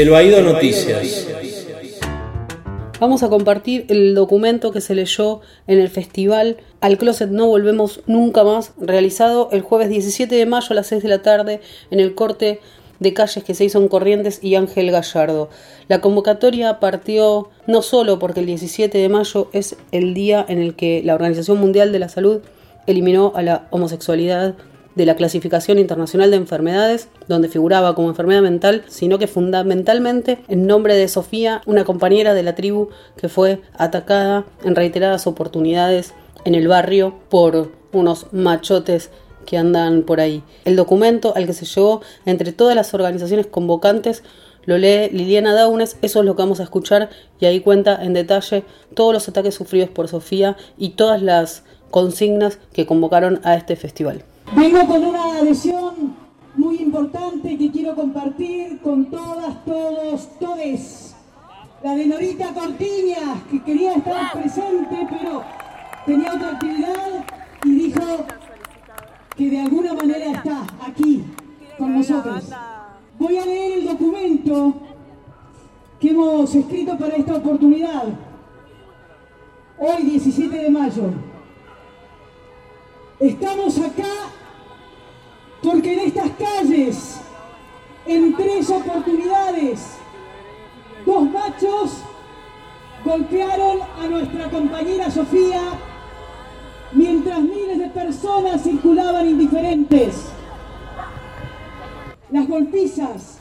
El Baído Noticias. Vamos a compartir el documento que se leyó en el festival Al Closet No Volvemos Nunca Más, realizado el jueves 17 de mayo a las 6 de la tarde en el corte de calles que se hizo en Corrientes y Ángel Gallardo. La convocatoria partió no solo porque el 17 de mayo es el día en el que la Organización Mundial de la Salud eliminó a la homosexualidad de la clasificación internacional de enfermedades, donde figuraba como enfermedad mental, sino que fundamentalmente en nombre de Sofía, una compañera de la tribu que fue atacada en reiteradas oportunidades en el barrio por unos machotes que andan por ahí. El documento al que se llegó entre todas las organizaciones convocantes lo lee Liliana Daunes, eso es lo que vamos a escuchar y ahí cuenta en detalle todos los ataques sufridos por Sofía y todas las consignas que convocaron a este festival. Vengo con una adhesión muy importante que quiero compartir con todas, todos, todes. La de Norita Cortiñas, que quería estar presente, pero tenía otra actividad y dijo que de alguna manera está aquí con nosotros. Voy a leer el documento que hemos escrito para esta oportunidad. Hoy, 17 de mayo. Estamos acá porque en estas calles, en tres oportunidades, dos machos golpearon a nuestra compañera Sofía mientras miles de personas circulaban indiferentes. Las golpizas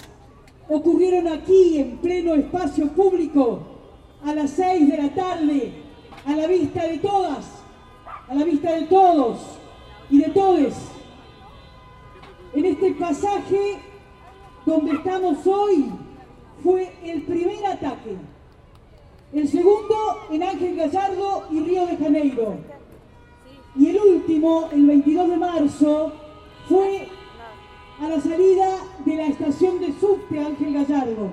ocurrieron aquí en pleno espacio público a las seis de la tarde, a la vista de todas, a la vista de todos y de todes en este pasaje donde estamos hoy fue el primer ataque. El segundo en Ángel Gallardo y Río de Janeiro. Y el último, el 22 de marzo, fue a la salida de la estación de subte Ángel Gallardo.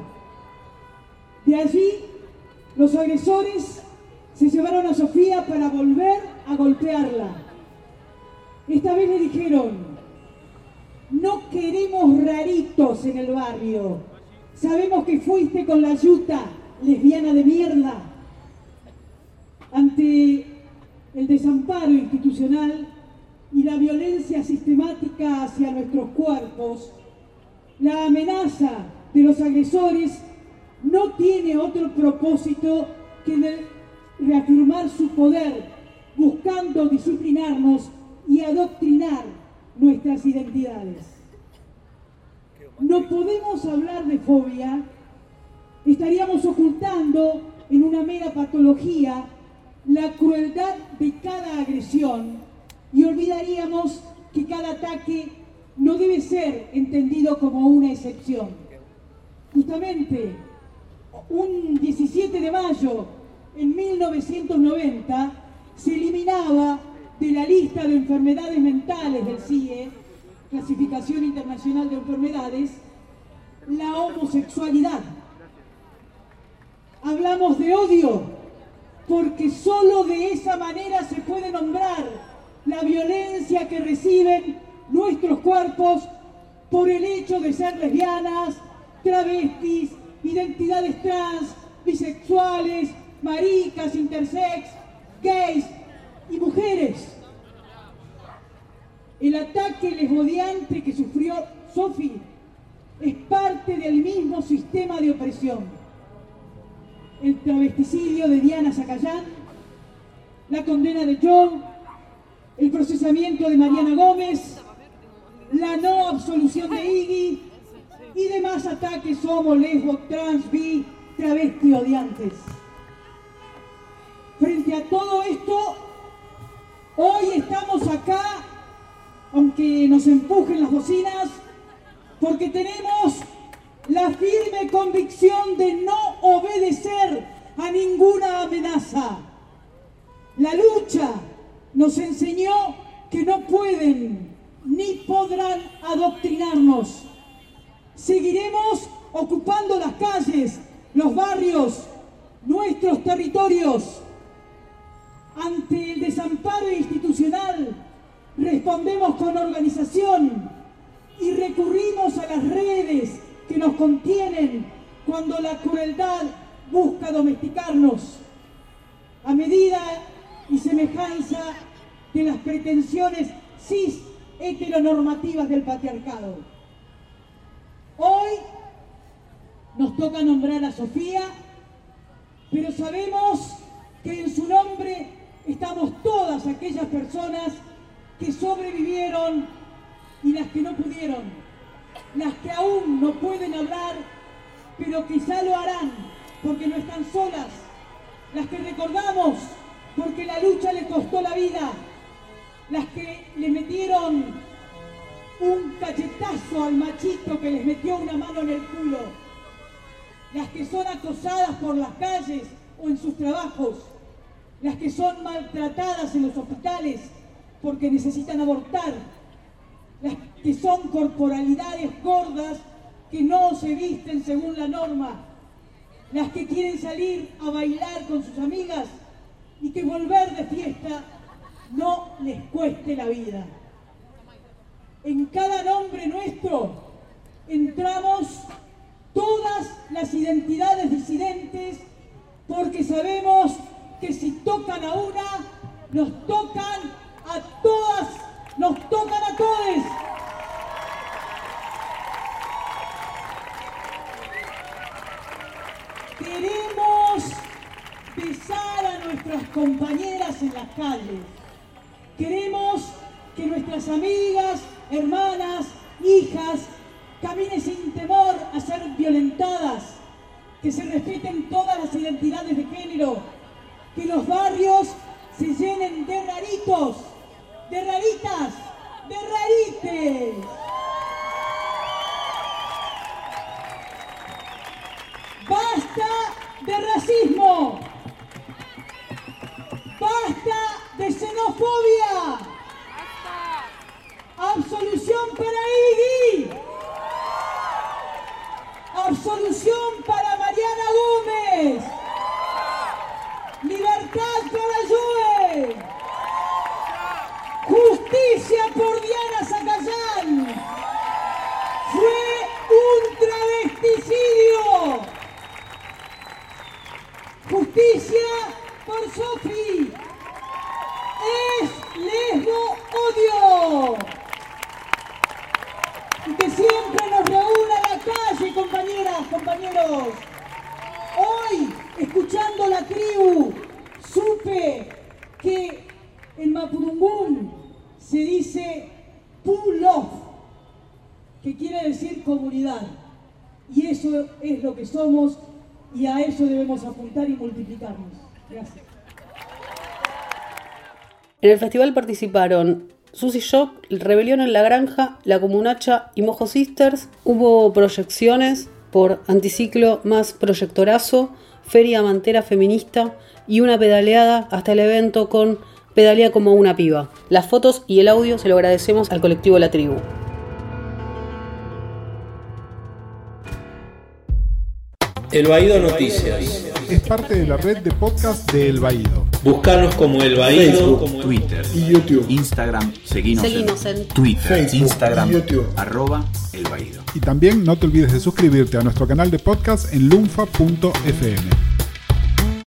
De allí, los agresores se llevaron a Sofía para volver a golpearla. Esta vez le dijeron, no queremos raritos en el barrio. Sabemos que fuiste con la yuta, lesbiana de mierda. Ante el desamparo institucional y la violencia sistemática hacia nuestros cuerpos, la amenaza de los agresores no tiene otro propósito que reafirmar su poder, buscando disciplinarnos y adoctrinar nuestras identidades. No podemos hablar de fobia, estaríamos ocultando en una mera patología la crueldad de cada agresión y olvidaríamos que cada ataque no debe ser entendido como una excepción. Justamente, un 17 de mayo en 1990 se eliminaba de la lista de enfermedades mentales del CIE, Clasificación Internacional de Enfermedades, la homosexualidad. Hablamos de odio, porque solo de esa manera se puede nombrar la violencia que reciben nuestros cuerpos por el hecho de ser lesbianas, travestis, identidades trans, bisexuales, maricas, intersex, gays, y mujeres. El ataque lesbodiante que sufrió Sophie es parte del mismo sistema de opresión. El travesticidio de Diana Zacayán, la condena de John, el procesamiento de Mariana Gómez, la no absolución de Iggy y demás ataques homo, lesbo, trans, bi, travesti odiantes. Frente a todo esto, Hoy estamos acá, aunque nos empujen las bocinas, porque tenemos la firme convicción de no obedecer a ninguna amenaza. La lucha nos enseñó que no pueden ni podrán adoctrinarnos. Seguiremos ocupando las calles, los barrios, nuestros territorios ante el desamparo institucional, respondemos con organización y recurrimos a las redes que nos contienen cuando la crueldad busca domesticarnos a medida y semejanza de las pretensiones cis heteronormativas del patriarcado. Hoy nos toca nombrar a Sofía, pero sabemos que en su nombre estamos todas aquellas personas que sobrevivieron y las que no pudieron, las que aún no pueden hablar, pero quizá lo harán porque no están solas, las que recordamos porque la lucha le costó la vida, las que le metieron un cachetazo al machito que les metió una mano en el culo, las que son acosadas por las calles o en sus trabajos, las que son maltratadas en los hospitales porque necesitan abortar, las que son corporalidades gordas que no se visten según la norma, las que quieren salir a bailar con sus amigas y que volver de fiesta no les cueste la vida. En cada nombre nuestro entramos todas las identidades disidentes porque sabemos que si tocan a una, nos tocan nos tocan a todos. Queremos besar a nuestras compañeras en las calles. Queremos que nuestras amigas, hermanas, hijas, caminen sin temor a ser violentadas, que se respeten todas las identidades de género, que los barrios se llenen de raritos, de raritas, de rarites. Basta de racismo. Basta de xenofobia. Absolución para Iggy. Absolución para Mariana Gómez. Libertad para Joe. Justicia por Diana Zacayán. Fue un travesticidio. Justicia por Sofi. Es lesbo odio. Y que siempre nos reúna la calle, compañeras, Hoy, escuchando la tribu, supe que en Mapudungún se dice Pulof, que quiere decir comunidad. Y eso es lo que somos y a eso debemos apuntar y multiplicarnos. Gracias. En el festival participaron Susy Shock, Rebelión en la Granja, La Comunacha y Mojo Sisters. Hubo proyecciones por Anticiclo más Proyectorazo, Feria Mantera Feminista y una pedaleada hasta el evento con Pedalea como una piba. Las fotos y el audio se lo agradecemos al colectivo La Tribu. El Baído Noticias. Es parte de la red de podcast de El Baído. Buscanos como El Baído. Twitter, Y YouTube. Instagram, seguinos, Seguinos en Twitter, Facebook, Instagram, YouTube. arroba El Baído. Y también no te olvides de suscribirte a nuestro canal de podcast en lunfa.fm.